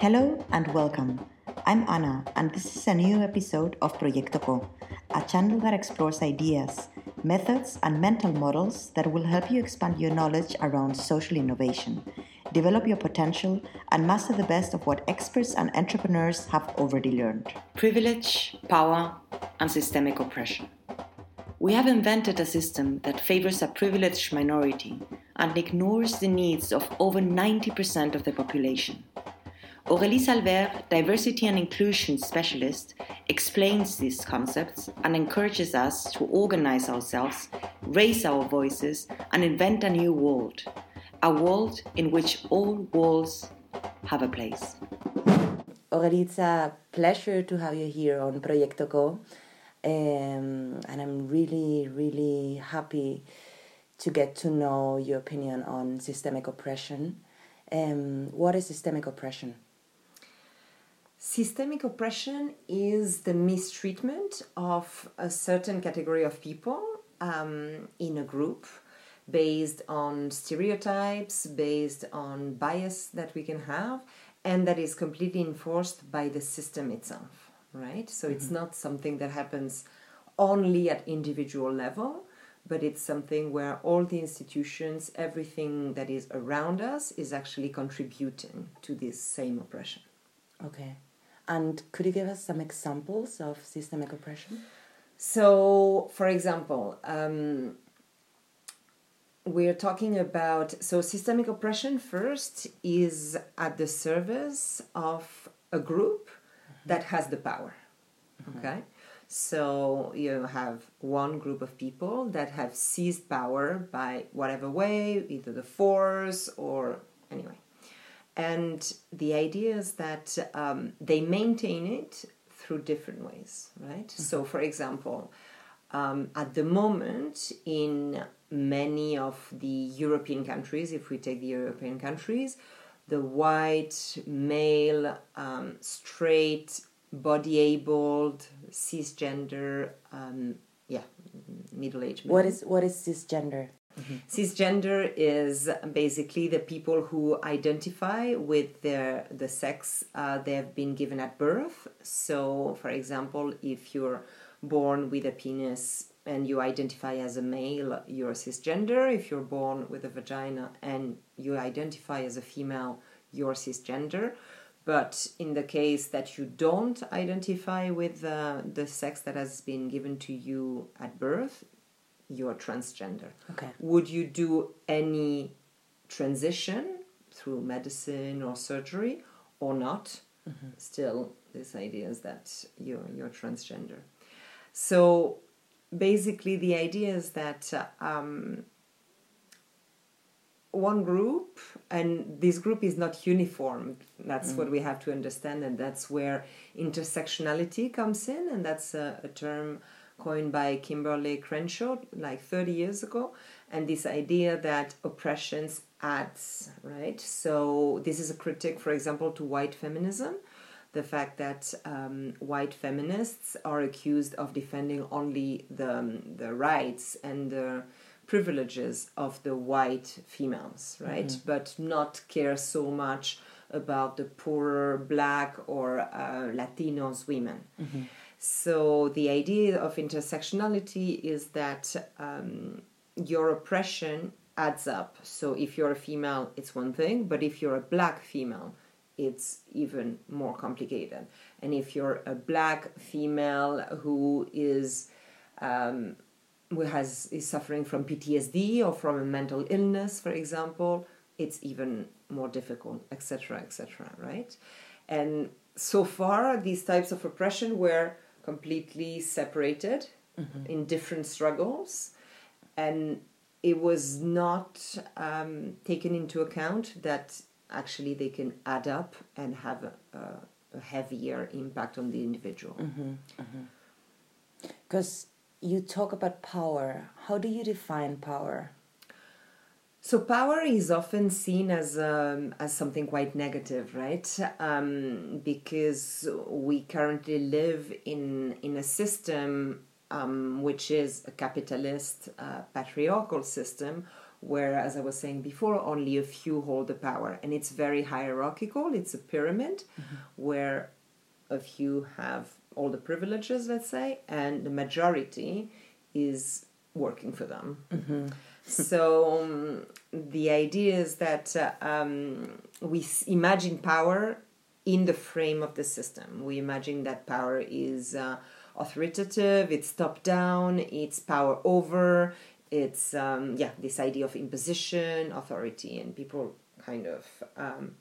Hello and welcome. I'm Anna, and this is a new episode of Proyecto Co, a channel that explores ideas, methods, and mental models that will help you expand your knowledge around social innovation, develop your potential, and master the best of what experts and entrepreneurs have already learned. Privilege, power, and systemic oppression. We have invented a system that favors a privileged minority and ignores the needs of over 90% of the population. Aurélie Salvaire, diversity and inclusion specialist, explains these concepts and encourages us to organize ourselves, raise our voices, and invent a new world. A world in which all walls have a place. Aurélie, it's a pleasure to have you here on Proyecto Co. Um, and I'm really, really happy to get to know your opinion on systemic oppression. Um, what is systemic oppression? Systemic oppression is the mistreatment of a certain category of people um, in a group based on stereotypes, based on bias that we can have, and that is completely enforced by the system itself, right? So mm-hmm. it's not something that happens only at individual level, but it's something where all the institutions, everything that is around us, is actually contributing to this same oppression. Okay. And could you give us some examples of systemic oppression? So, for example, um, we're talking about so systemic oppression first is at the service of a group mm-hmm. that has the power. Mm-hmm. Okay. So you have one group of people that have seized power by whatever way, either the force or anyway. And the idea is that um, they maintain it through different ways, right? Mm-hmm. So, for example, um, at the moment, in many of the European countries, if we take the European countries, the white, male, um, straight, body abled, cisgender, um, yeah, middle aged. What is what is cisgender? Mm-hmm. Cisgender is basically the people who identify with their the sex uh, they have been given at birth. So, for example, if you're born with a penis and you identify as a male, you're cisgender. If you're born with a vagina and you identify as a female, you're cisgender. But in the case that you don't identify with uh, the sex that has been given to you at birth, you're transgender. Okay. Would you do any transition through medicine or surgery or not? Mm-hmm. Still, this idea is that you're you're transgender. So basically, the idea is that. Um, one group and this group is not uniform that's mm. what we have to understand and that's where intersectionality comes in and that's a, a term coined by Kimberlé Crenshaw like 30 years ago, and this idea that oppressions adds, right? So, this is a critique, for example, to white feminism. The fact that um, white feminists are accused of defending only the, um, the rights and the privileges of the white females, right? Mm-hmm. But not care so much about the poorer black or uh, Latinos women. Mm-hmm. So the idea of intersectionality is that um, your oppression adds up. So if you're a female, it's one thing, but if you're a black female, it's even more complicated. And if you're a black female who is um, who has is suffering from PTSD or from a mental illness, for example, it's even more difficult, etc., etc. right? And so far, these types of oppression were completely separated mm-hmm. in different struggles, and it was not um, taken into account that actually they can add up and have a, a, heavier impact on the individual. Because mm-hmm. you talk about power. How do you define power? So power is often seen as um, as something quite negative, right? Um, because we currently live in in a system um, which is a capitalist uh, patriarchal system where, as I was saying before, only a few hold the power. And it's very hierarchical, it's a pyramid mm-hmm. where a few have all the privileges, let's say, and the majority is working for them. Mm-hmm. so um, the idea is that uh, um, we imagine power in the frame of the system. We imagine that power is uh, authoritative, it's top down, it's power over, it's um, yeah this idea of imposition authority and people kind of um,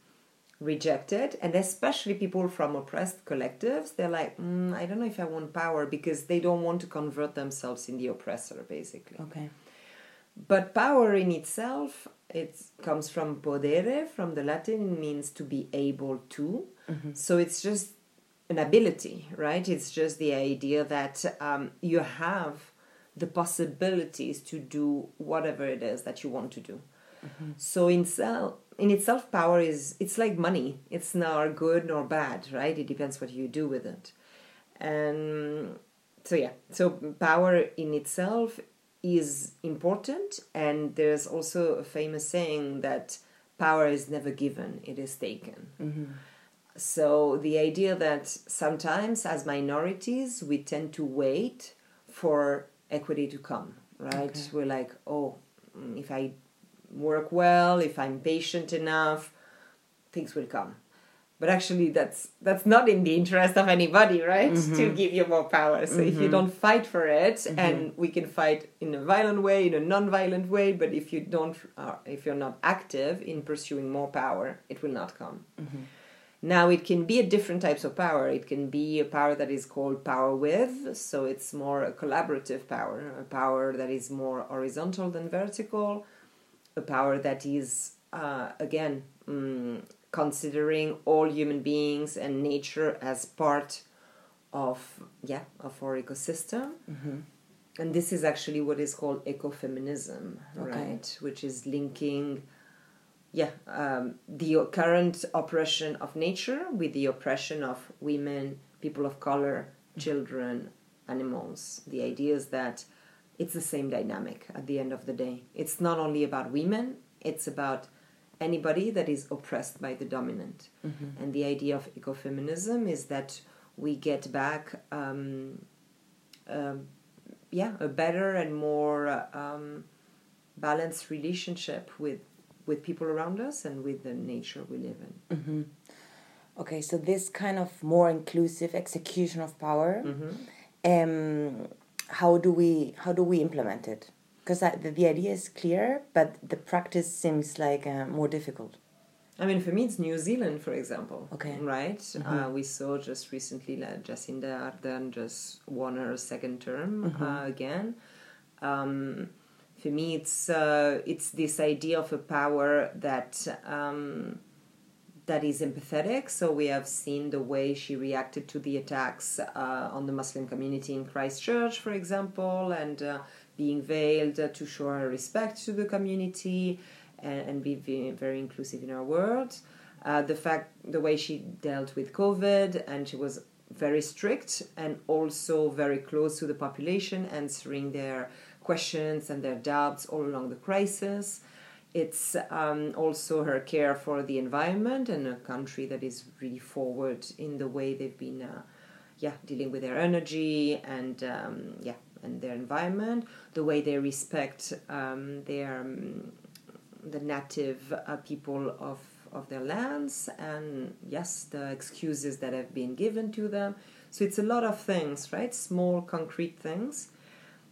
reject it and especially people from oppressed collectives they're like mm, i don't know if i want power because they don't want to convert themselves in the oppressor basically okay but power in itself it comes from podere from the latin it means to be able to mm-hmm. so it's just an ability right it's just the idea that um, you have the possibilities to do whatever it is that you want to do. Mm-hmm. So in self, in itself, power is it's like money. It's nor good nor bad, right? It depends what you do with it. And so yeah, so power in itself is important, and there's also a famous saying that power is never given; it is taken. Mm-hmm. So the idea that sometimes as minorities we tend to wait for equity to come, right? Okay. We're like, oh, if I work well, if I'm patient enough, things will come. But actually, that's that's not in the interest of anybody, right? Mm-hmm. To give you more power. So mm-hmm. if you mm-hmm. don't fight for it, mm-hmm. and we can fight in a violent way, in a non-violent way, but if you don't, uh, if you're not active in pursuing more power, it will not come. Mm-hmm. Now, it can be a different types of power. It can be a power that is called power with, so it's more a collaborative power, a power that is more horizontal than vertical, a power that is, uh, again, um, considering all human beings and nature as part of, yeah, of our ecosystem. Mm-hmm. And this is actually what is called ecofeminism, okay. right? Which is linking yeah, um, the current oppression of nature with the oppression of women, people of color, children, animals. The idea is that it's the same dynamic at the end of the day. It's not only about women, it's about anybody that is oppressed by the dominant. Mm-hmm. And the idea of ecofeminism is that we get back, um, uh, yeah, a better and more um, balanced relationship with with people around us and with the nature we live in. Mm-hmm. Okay, so this kind of more inclusive execution of power, mm-hmm. um, how do we how do we implement it? Because the, the idea is clear, but the practice seems like uh, more difficult. I mean, for me, it's New Zealand, for example. Okay. Right? Mm-hmm. Uh, we saw just recently that Jacinda Ardern just won her second term mm-hmm. uh, again. Um, for me it's uh, it's this idea of a power that um, that is empathetic. So we have seen the way she reacted to the attacks uh, on the Muslim community in Christchurch, for example, and uh, being veiled to show her respect to the community and, and be very, inclusive in her world. Uh, the fact, the way she dealt with COVID, and she was very strict and also very close to the population, answering their questions and their doubts all along the crisis. It's um, also her care for the environment and a country that is really forward in the way they've been, uh, yeah, dealing with their energy and um, yeah, and their environment. The way they respect um, their um, the native uh, people of of their lands, and yes, the excuses that have been given to them. So it's a lot of things, right? Small, concrete things.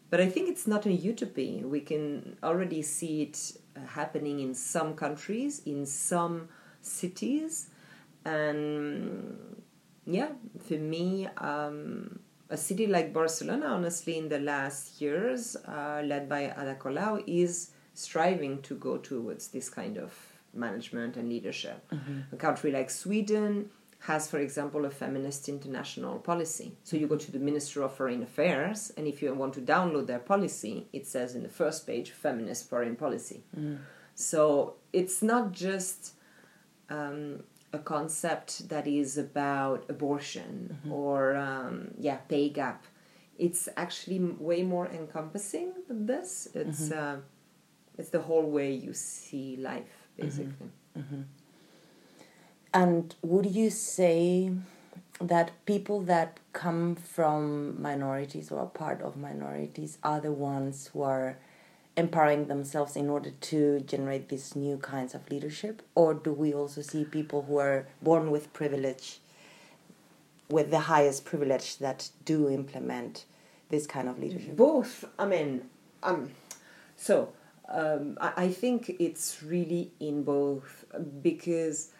But I think it's not a utopia. We can already see it happening in some countries, in some cities, and yeah, for me, um, a city like Barcelona, honestly, in the last years, uh, led by Ada Colau, is striving to go towards this kind of management and leadership. Mm-hmm. A country like Sweden has, for example, a feminist international policy. So you go to the Minister of Foreign Affairs, and if you want to download their policy, it says in the first page, feminist foreign policy. Mm. So it's not just um, a concept that is about abortion mm-hmm. or, um, yeah, pay gap. It's actually way more encompassing than this. It's, mm-hmm. uh, it's the whole way you see life, mm-hmm. basically. Mm-hmm. And would you say that people that come from minorities or are part of minorities are the ones who are empowering themselves in order to generate these new kinds of leadership? Or do we also see people who are born with privilege, with the highest privilege, that do implement this kind of leadership? Both. I mean, um, so um, I, I think it's really in both because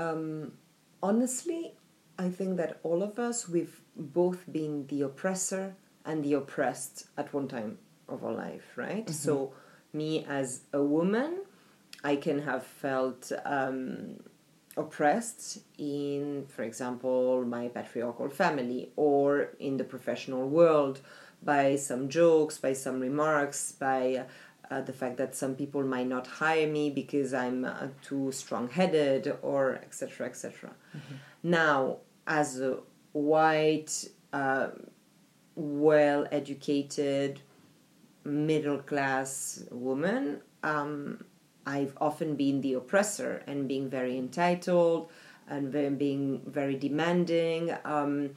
um, honestly, I think that all of us, we've both been the oppressor and the oppressed at one time of our life, right? Mm-hmm. So, me as a woman, I can have felt um, oppressed in, for example, my patriarchal family or in the professional world by some jokes, by some remarks, by uh, the fact that some people might not hire me because I'm uh, too strong-headed or etc. etc. Mm-hmm. Now, as a white, uh, well-educated, middle-class woman, um, I've often been the oppressor and being very entitled and very, being very demanding. Um,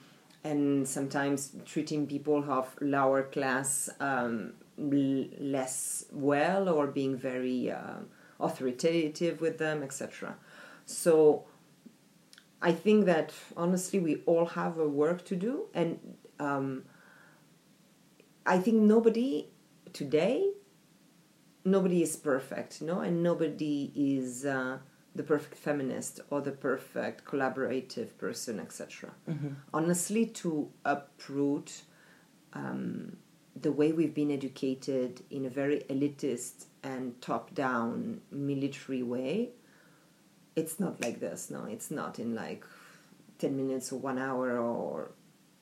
and sometimes treating people of lower class um, less well or being very uh, authoritative with them, etc. So I think that honestly, we all have a work to do, and um, I think nobody today, nobody is perfect, no, and nobody is uh, the perfect feminist or the perfect collaborative person, etc. Mm-hmm. Honestly, to uproot. Um, the way we've been educated in a very elitist and top down military way, it's not like this. No, it's not in like 10 minutes or one hour or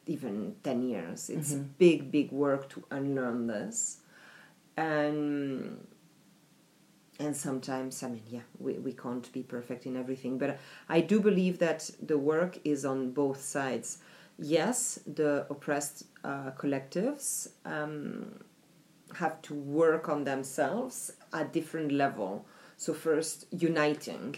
even 10 years. It's mm-hmm. big, big work to unlearn this. And and sometimes i mean yeah we, we can't be perfect in everything but i do believe that the work is on both sides yes, the oppressed uh, collectives um, have to work on themselves at different level. So first, uniting,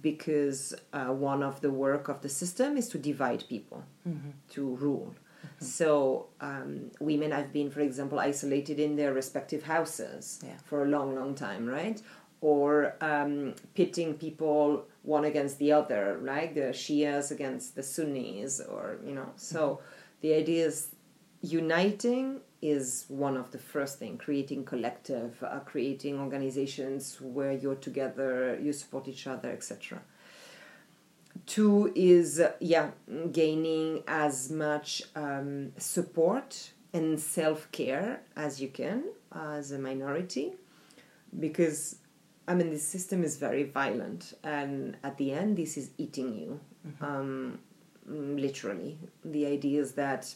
because uh, one of the work of the system is to divide people, mm-hmm. to rule. Mm-hmm. So um, women have been, for example, isolated in their respective houses yeah. for a long, long time, right? Or um, pitting people one against the other, right? The Shias against the Sunnis, or you know. So mm-hmm. the idea is uniting is one of the first thing. Creating collective, uh, creating organizations where you're together, you support each other, etc. Two is uh, yeah, gaining as much um, support and self care as you can as a minority, because I mean, this system is very violent, and at the end, this is eating you, mm-hmm. um, literally. The idea is that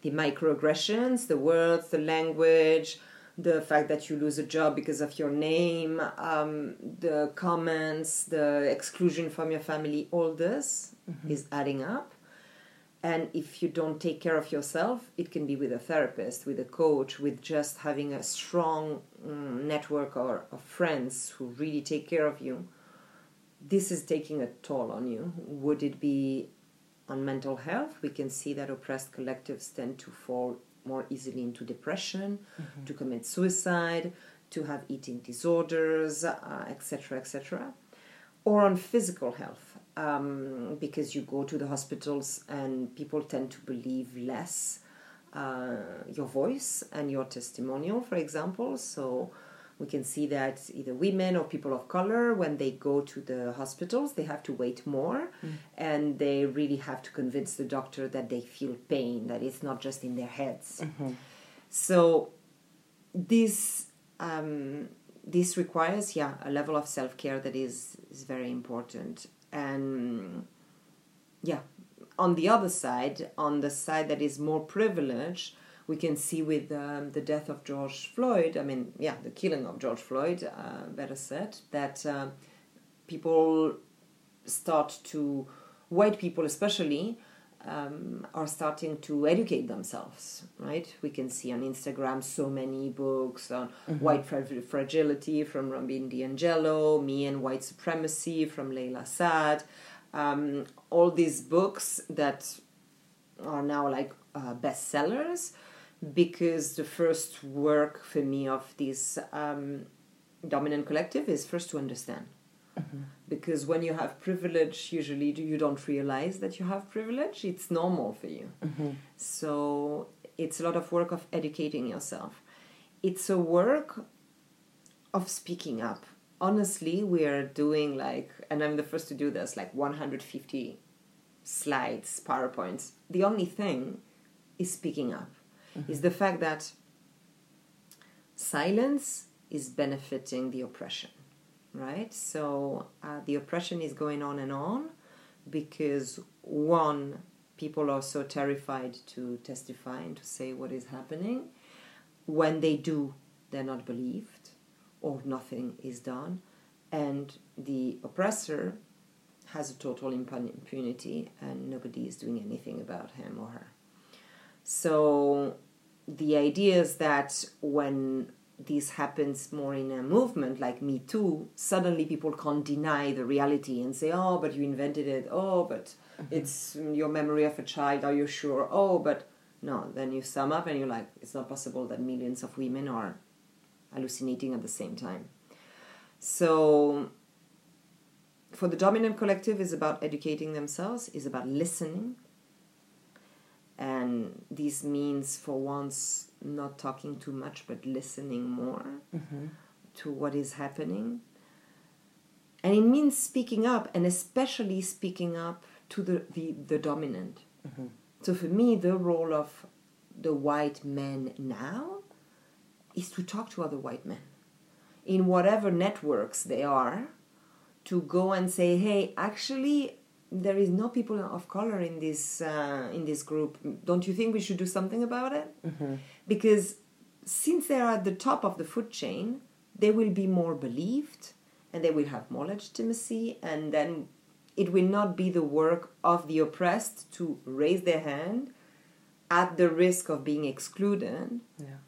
the microaggressions, the words, the language, the fact that you lose a job because of your name, um, the comments, the exclusion from your family, all this mm-hmm. is adding up. And if you don't take care of yourself, it can be with a therapist, with a coach, with just having a strong um, network or of friends who really take care of you. This is taking a toll on you. Would it be on mental health? We can see that oppressed collectives tend to fall more easily into depression, mm-hmm. to commit suicide, to have eating disorders, etc., uh, etc., or on physical health, um, because you go to the hospitals and people tend to believe less uh, your voice and your testimonial, for example. So we can see that either women or people of color, when they go to the hospitals, they have to wait more mm. and they really have to convince the doctor that they feel pain, that it's not just in their heads. Mm-hmm. So this um, this requires, yeah, a level of self care that is is very important. And yeah, on the other side, on the side that is more privileged, we can see with um, the death of George Floyd, I mean, yeah, the killing of George Floyd, uh, better said, that uh, people start to, white people especially, um, are starting to educate themselves, right? We can see on Instagram so many books on mm-hmm. white fragility from Robin DiAngelo, Me and White Supremacy from Layla Saad, um, all these books that are now like uh, bestsellers because the first work for me of this um, dominant collective is first to understand. Mm-hmm. Because when you have privilege, usually you don't realize that you have privilege. It's normal for you. Mm-hmm. So it's a lot of work of educating yourself. It's a work of speaking up. Honestly, we are doing like, and I'm the first to do this, like 150 slides, PowerPoints. The only thing is speaking up mm-hmm. is the fact that silence is benefiting the oppression, right? So uh, the oppression is going on and on because one, people are so terrified to testify and to say what is happening. When they do, they're not believed or nothing is done. And the oppressor has a total impunity and nobody is doing anything about him or her. So the idea is that when this happens more in a movement like Me Too, suddenly people can't deny the reality and say, oh, but you invented it. Oh, but mm-hmm. it's your memory of a child. Are you sure? Oh, but no. Then you sum up and you're like, it's not possible that millions of women are hallucinating at the same time. So, for the dominant collective, is about educating themselves, is about listening, and this means for once not talking too much but listening more mm-hmm. to what is happening and it means speaking up and especially speaking up to the the, the dominant mm-hmm. so for me the role of the white men now is to talk to other white men in whatever networks they are to go and say hey actually there is no people of color in this uh, in this group. Don't you think we should do something about it? Mm-hmm. Because since they are at the top of the food chain, they will be more believed and they will have more legitimacy, and then it will not be the work of the oppressed to raise their hand at the risk of being excluded. Yeah.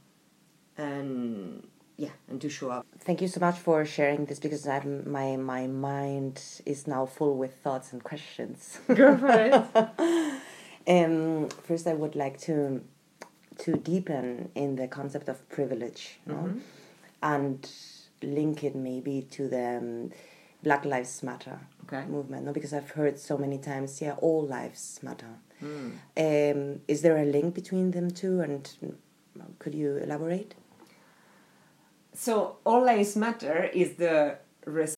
And yeah and to show up thank you so much for sharing this because I'm, my my mind is now full with thoughts and questions go for it um, first i would like to to deepen in the concept of privilege mm-hmm. and link it maybe to the um, black lives matter okay. movement no because i've heard so many times yeah all lives matter mm. um, is there a link between them two and could you elaborate so all lives matter is the risk.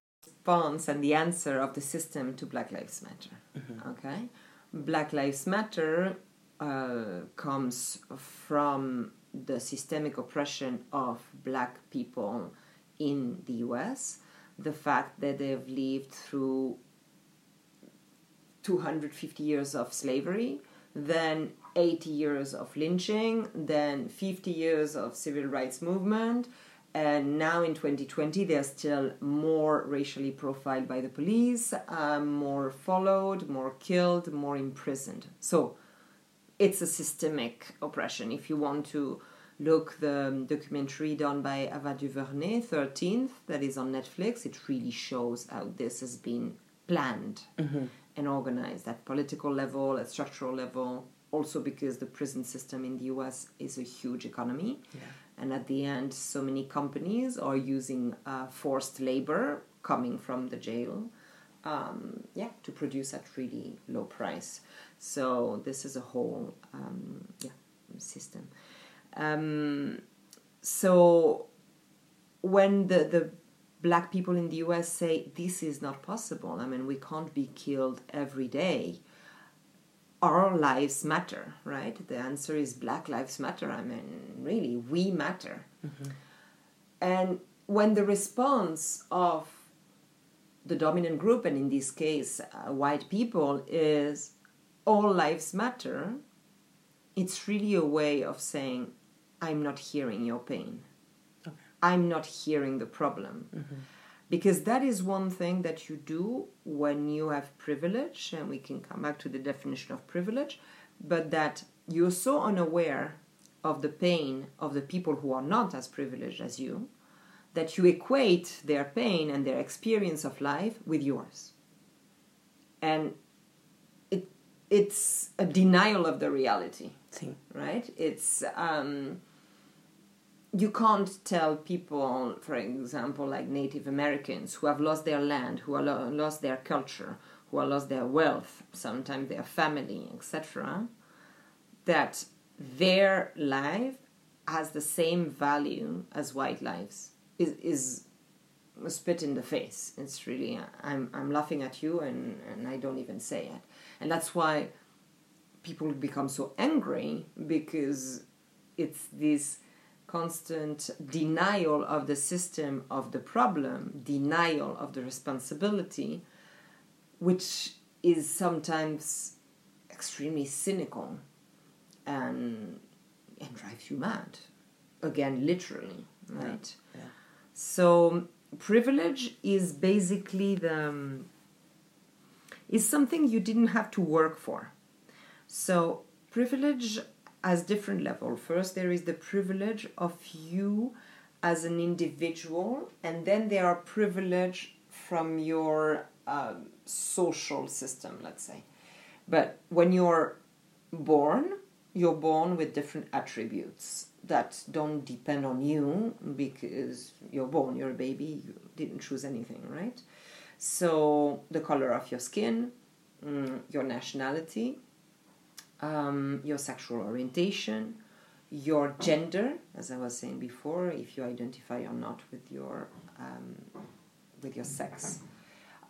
Response and the answer of the system to Black Lives Matter. Okay? Black Lives Matter uh, comes from the systemic oppression of black people in the US, the fact that they've lived through 250 years of slavery, then 80 years of lynching, then 50 years of civil rights movement, and now in 2020 they're still more racially profiled by the police, um, more followed, more killed, more imprisoned. So it's a systemic oppression. If you want to look the documentary done by Ava DuVernay, 13th, that is on Netflix, it really shows how this has been planned and organized at political level, at structural level, also because the prison system in the US is a huge economy. And at the end, so many companies are using uh, forced labor coming from the jail um, yeah, to produce at really low price. So this is a whole um, yeah system. Um, so when the the black people in the US say this is not possible, I mean we can't be killed every day. Our lives matter, right? The answer is Black Lives Matter. I mean, really, we matter. And when the response of the dominant group, and in this case, uh, white people, is all lives matter, it's really a way of saying, I'm not hearing your pain. I'm not hearing the problem. Because that is one thing that you do when you have privilege, and we can come back to the definition of privilege, but that you're so unaware of the pain of the people who are not as privileged as you that you equate their pain and their experience of life with yours. And it, it's a denial of the reality Sim. right? It's um, you can't tell people, for example, like Native Americans who have lost their land, who have lo- lost their culture, who have lost their wealth, sometimes their family, etc., that their life has the same value as white lives. Is is a spit in the face. It's really I'm I'm laughing at you and, and I don't even say it. And that's why people become so angry because it's this constant denial of the system of the problem, denial of the responsibility, which is sometimes extremely cynical and and drives you mad. Again, literally, right? yeah. So privilege is basically the is something you didn't have to work for. So privilege has different level. First, there is the privilege of you as an individual, and then there are privilege from your um, social system, let's say. But when you're born, you're born with different attributes that don't depend on you because you're born, you're a baby, you didn't choose anything, right? So the color of your skin, mm, your nationality, um, your sexual orientation, your gender, as I was saying before, if you identify or not with your um, with your sex.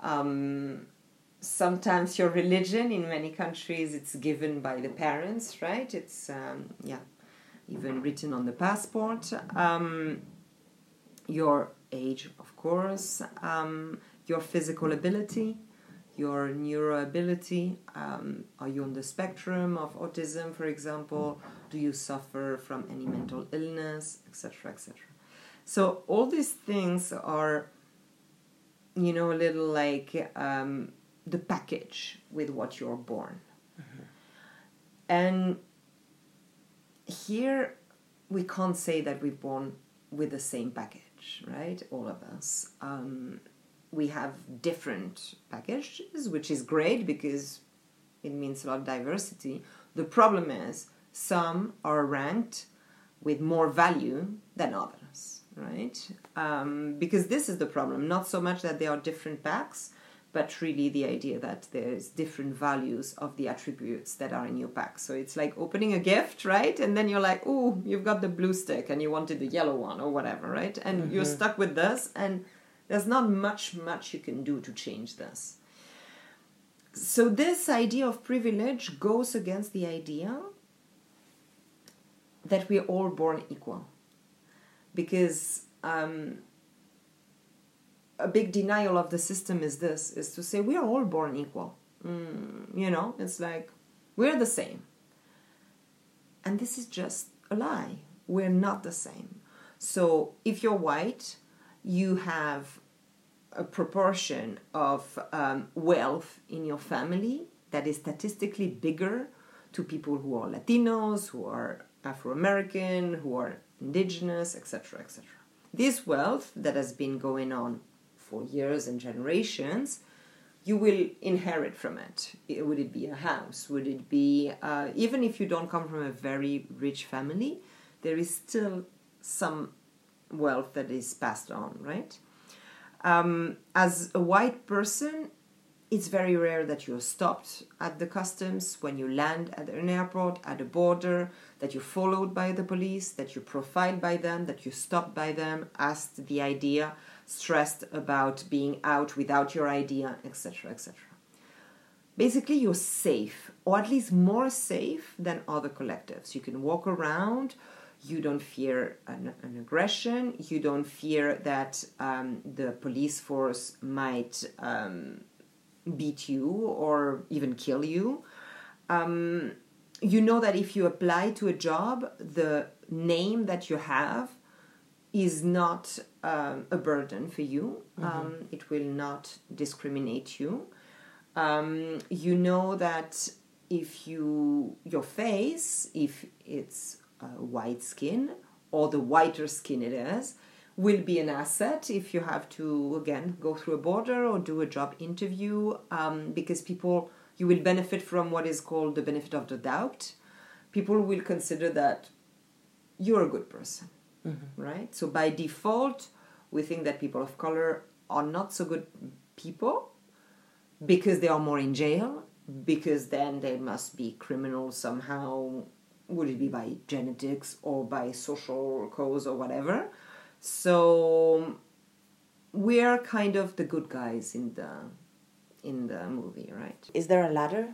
Um, sometimes your religion in many countries it's given by the parents, right? It's um, yeah, even written on the passport. Um, your age, of course, um, your physical ability, your neuro ability. Um, are you on the spectrum of autism, for example? Do you suffer from any mental illness, etc., etc.? So all these things are, you know, a little like um, the package with what you're born, and here we can't say that we're born with the same package, right? All of us. Um, we have different packages, which is great because it means a lot of diversity. The problem is some are ranked with more value than others, right? Um, because this is the problem. Not so much that there are different packs, but really the idea that there's different values of the attributes that are in your pack. So it's like opening a gift, right? And then you're like, oh, you've got the blue stick and you wanted the yellow one or whatever, right? And you're stuck with this, and there's not much, much you can do to change this. So this idea of privilege goes against the idea that we're all born equal. Because um, a big denial of the system is this is to say we are all born equal mm, you know it's like we're the same and this is just a lie we're not the same so if you're white you have a proportion of um, wealth in your family that is statistically bigger to people who are latinos who are afro-american who are indigenous etc etc this wealth that has been going on for years and generations, you will inherit from it. Would it be a house? Would it be, uh, even if you don't come from a very rich family, there is still some wealth that is passed on, right? Um, as a white person, it's very rare that you're stopped at the customs when you land at an airport, at a border, that you're followed by the police, that you're profiled by them, that you're stopped by them, asked the idea, stressed about being out without your idea, etc., etc. Basically, you're safe, or at least more safe than other collectives. You can walk around, you don't fear an, an aggression, you don't fear that um, the police force might. Um, beat you or even kill you. Um, you know that if you apply to a job, the name that you have is not um, a burden for you. Mm-hmm. Um, it will not discriminate you. Um, you know that if you your face, if it's uh, white skin or the whiter skin it is, will be an asset if you have to again go through a border or do a job interview um, because people you will benefit from what is called the benefit of the doubt people will consider that you're a good person mm-hmm. right so by default we think that people of color are not so good people because they are more in jail because then they must be criminals somehow would it be by genetics or by social cause or whatever so we're kind of the good guys in the in the movie, right? Is there a ladder?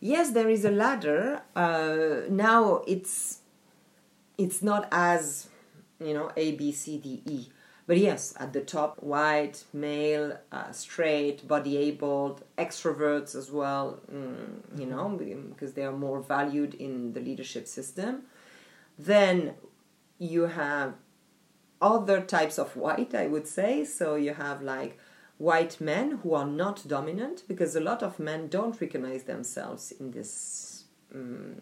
Yes, there is a ladder. Uh, now it's it's not as you know A B C D E, but yes, at the top, white, male, uh, straight, body abled, extroverts as well. Mm, you know, because they are more valued in the leadership system. Then you have other types of white, I would say. So you have like white men who are not dominant because a lot of men don't recognize themselves in this, um,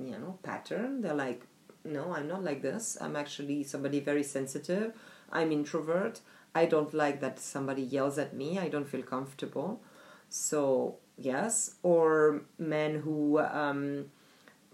you know, pattern. They're like, no, I'm not like this. I'm actually somebody very sensitive. I'm introvert. I don't like that somebody yells at me. I don't feel comfortable. So yes, or men who, um,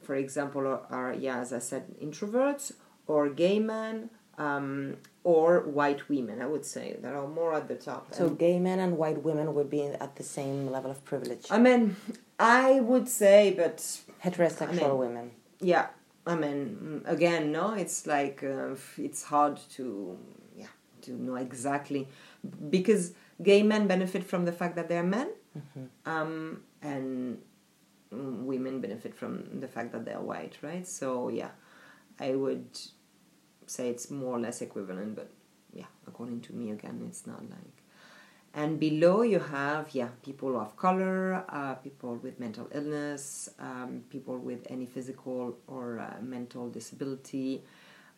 for example, are, are yeah, as I said, introverts or gay men um, or white women, I would say, that are more at the top. So, and gay men and white women would be at the same level of privilege. I mean, I would say, but heterosexual I mean, women. Yeah, I mean, again, no, it's like uh, it's hard to, to know exactly because gay men benefit from the fact that they're men, mm-hmm. um, and women benefit from the fact that they're white, right? So yeah, I would say it's more or less equivalent, but yeah, according to me, again, it's not like. And below you have, yeah, people of color, uh, people with mental illness, um, people with any physical or uh, mental disability,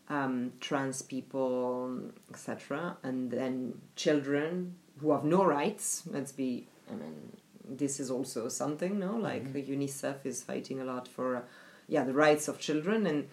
um, trans people, etc. And then children who have no rights. Let's be, I mean, this is also something, no? Like mm-hmm. UNICEF is fighting a lot for, uh, yeah, the rights of children and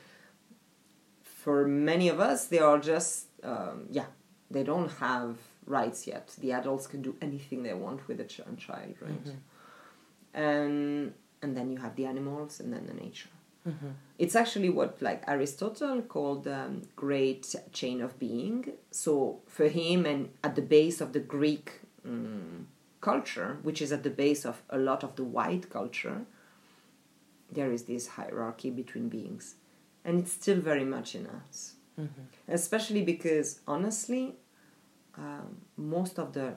for many of us, they are just, um, yeah, they don't have rights yet. The adults can do anything they want with a ch- child, right? Mm-hmm. And and then you have the animals, and then the nature. Mm-hmm. It's actually what like Aristotle called um, great chain of being. So for him, and at the base of the Greek mm, culture, which is at the base of a lot of the white culture, there is this hierarchy between beings. And it's still very much in us. Especially because, honestly, um, most of the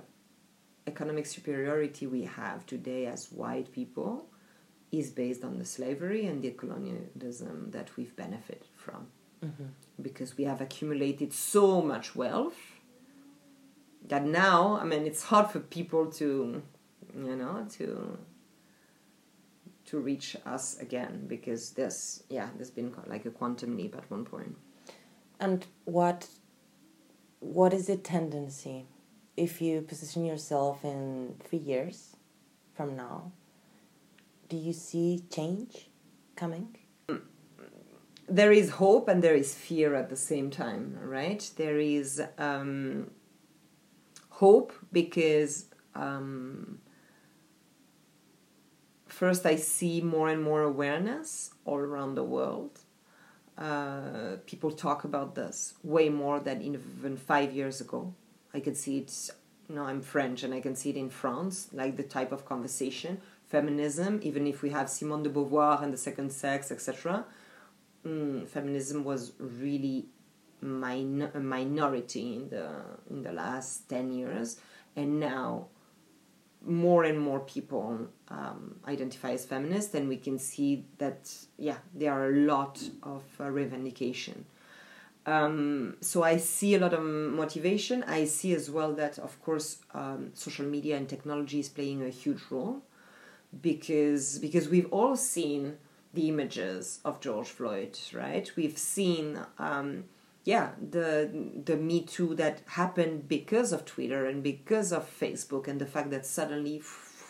economic superiority we have today as white people is based on the slavery and the colonialism that we've benefited from. Mm-hmm. Because we have accumulated so much wealth that now, I mean, it's hard for people to, you know, to to reach us again because there's yeah there's been like a quantum leap at one point And what what is the tendency if you position yourself in three years from now? Do you see change coming? there is hope and there is fear at the same time, right? There is um, hope because um, first I see more and more awareness all around the world. Uh, people talk about this way more than even five years ago. I can see it. You know, I'm French, and I can see it in France, like the type of conversation, feminism. Even if we have Simone de Beauvoir and the second sex, etc mm, feminism was really min- a minority in the in the last 10 years and now more and more people um, identify as feminist and we can see that yeah there are a lot of uh, revendication um, so I see a lot of motivation. I see as well that, of course, um, social media and technology is playing a huge role because because we've all seen the images of George Floyd, right? We've seen, um, yeah, the the Me Too that happened because of Twitter and because of Facebook, and the fact that suddenly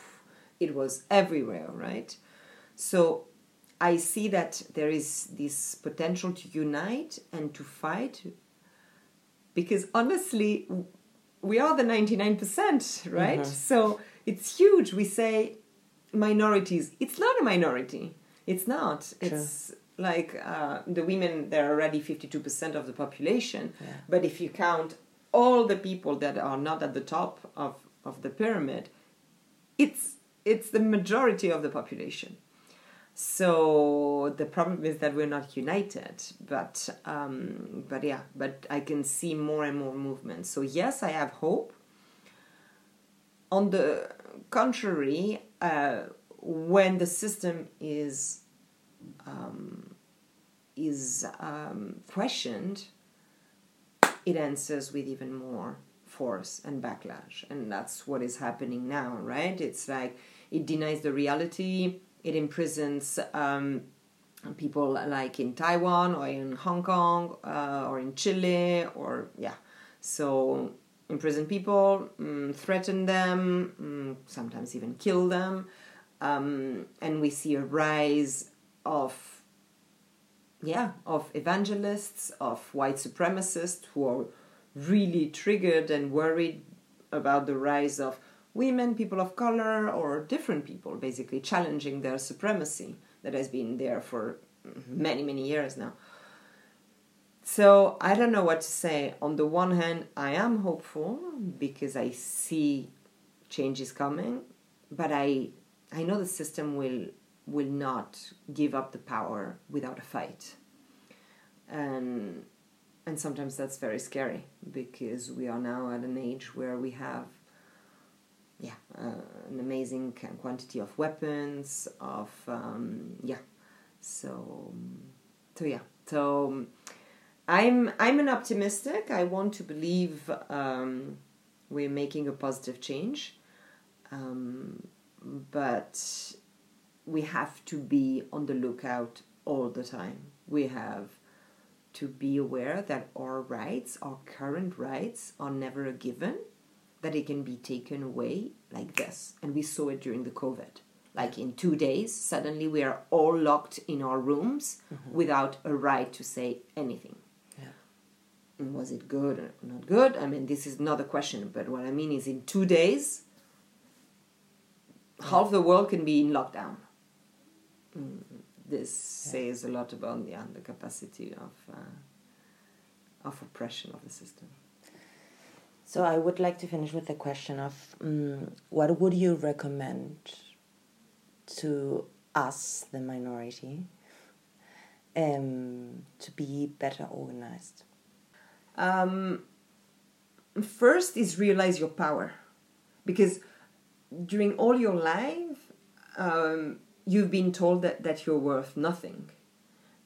it was everywhere, right? So I see that there is this potential to unite and to fight because honestly, we are the 99%, right? So it's huge. We say minorities. It's not a minority. It's not. It's like uh, the women, they're already 52% of the population. But if you count all the people that are not at the top of, of the pyramid, it's, it's the majority of the population. So the problem is that we're not united, but um, but yeah, but I can see more and more movement. So yes, I have hope. On the contrary, uh, when the system is um, is um, questioned, it answers with even more force and backlash, and that's what is happening now, right? It's like it denies the reality it imprisons um, people like in Taiwan or in Hong Kong uh, or in Chile or yeah. So imprison people, mm, threaten them, mm, sometimes even kill them, um, and we see a rise of yeah of evangelists of white supremacists who are really triggered and worried about the rise of women, people of color, or different people, basically challenging their supremacy that has been there for many, many years now. So I don't know what to say. On the one hand, I am hopeful because I see changes coming, but I I know the system will will not give up the power without a fight. And and sometimes that's very scary because we are now at an age where we have yeah, uh, an amazing quantity of weapons, of um, yeah. So, so yeah. So, I'm I'm an optimistic. I want to believe um, we're making a positive change, um, but we have to be on the lookout all the time. We have to be aware that our rights, our current rights, are never a given that it can be taken away like this. And we saw it during the COVID. Like in two days, suddenly we are all locked in our rooms without a right to say anything. Yeah. Was it good or not good? I mean, this is not a question, but what I mean is in two days, half the world can be in lockdown. Mm, This says a lot about yeah, the capacity of, uh, of oppression of the system. So I would like to finish with the question of um, what would you recommend to us, the minority, um, to be better organized? Um, first is realize your power, because during all your life, um, you've been told that, that you're worth nothing,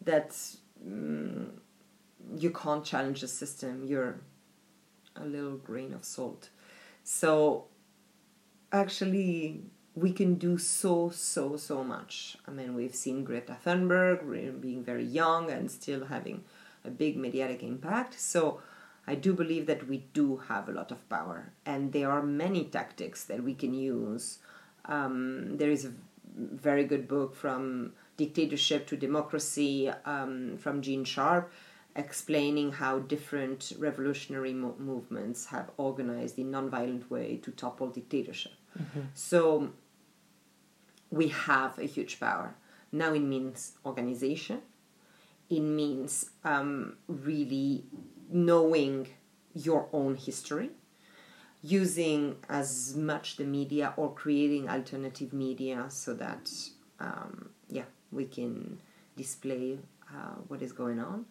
that um, you can't challenge the system, you're a little grain of salt. So, actually, we can do so, so, so much. I mean, we've seen Greta Thunberg being very young and still having a big mediatic impact. So, I do believe that we do have a lot of power, and there are many tactics that we can use. Um, there is a very good book from Dictatorship to Democracy um, from Gene Sharp explaining how different revolutionary mo- movements have organized in nonviolent way to topple dictatorship. Mm-hmm. So we have a huge power. Now it means organization. It means um, really knowing your own history, using as much the media or creating alternative media so that, um, yeah, we can display uh, what is going on.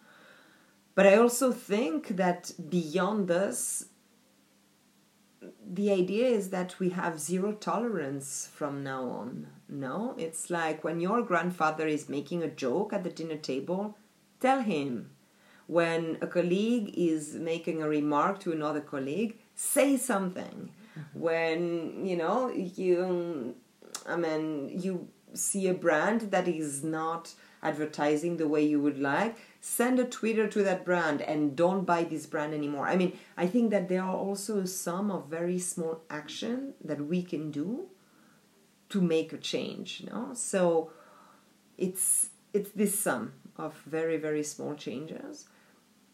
But I also think that beyond this, the idea is that we have zero tolerance from now on. No, it's like when your grandfather is making a joke at the dinner table, tell him when a colleague is making a remark to another colleague, say something. Mm-hmm. When you know you, I mean, you see a brand that is not advertising the way you would like, send a Twitter to that brand and don't buy this brand anymore. I mean, I think that there are also some of very small action that we can do to make a change. You know, so it's it's this sum of very very small changes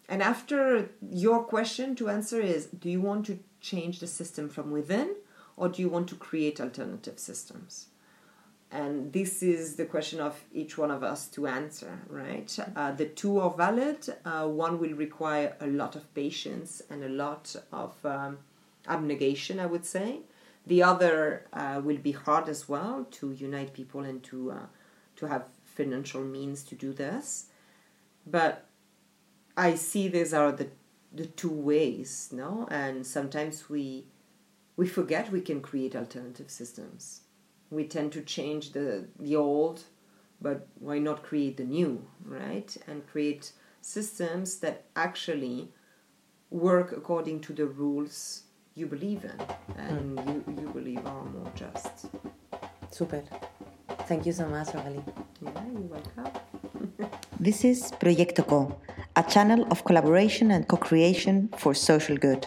and after your question to answer is do you want to change the system from within or do you want to create alternative systems? And this is the question of each one of us to answer, right? Uh, the two are valid. Uh, one will require a lot of patience and a lot of um, abnegation, I would say. The other uh, will be hard as well to unite people and to uh, to have financial means to do this. But I see these are the the two ways, no? And sometimes we we forget we can create alternative systems. We tend to change the the old, but why not create the new, right? And create systems that actually work according to the rules you believe in and mm. you, you believe are more just. Super. Thank you so much, Aurélie. Yeah, you're welcome. this is Proyecto Co a channel of collaboration and co creation for social good.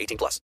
18 plus.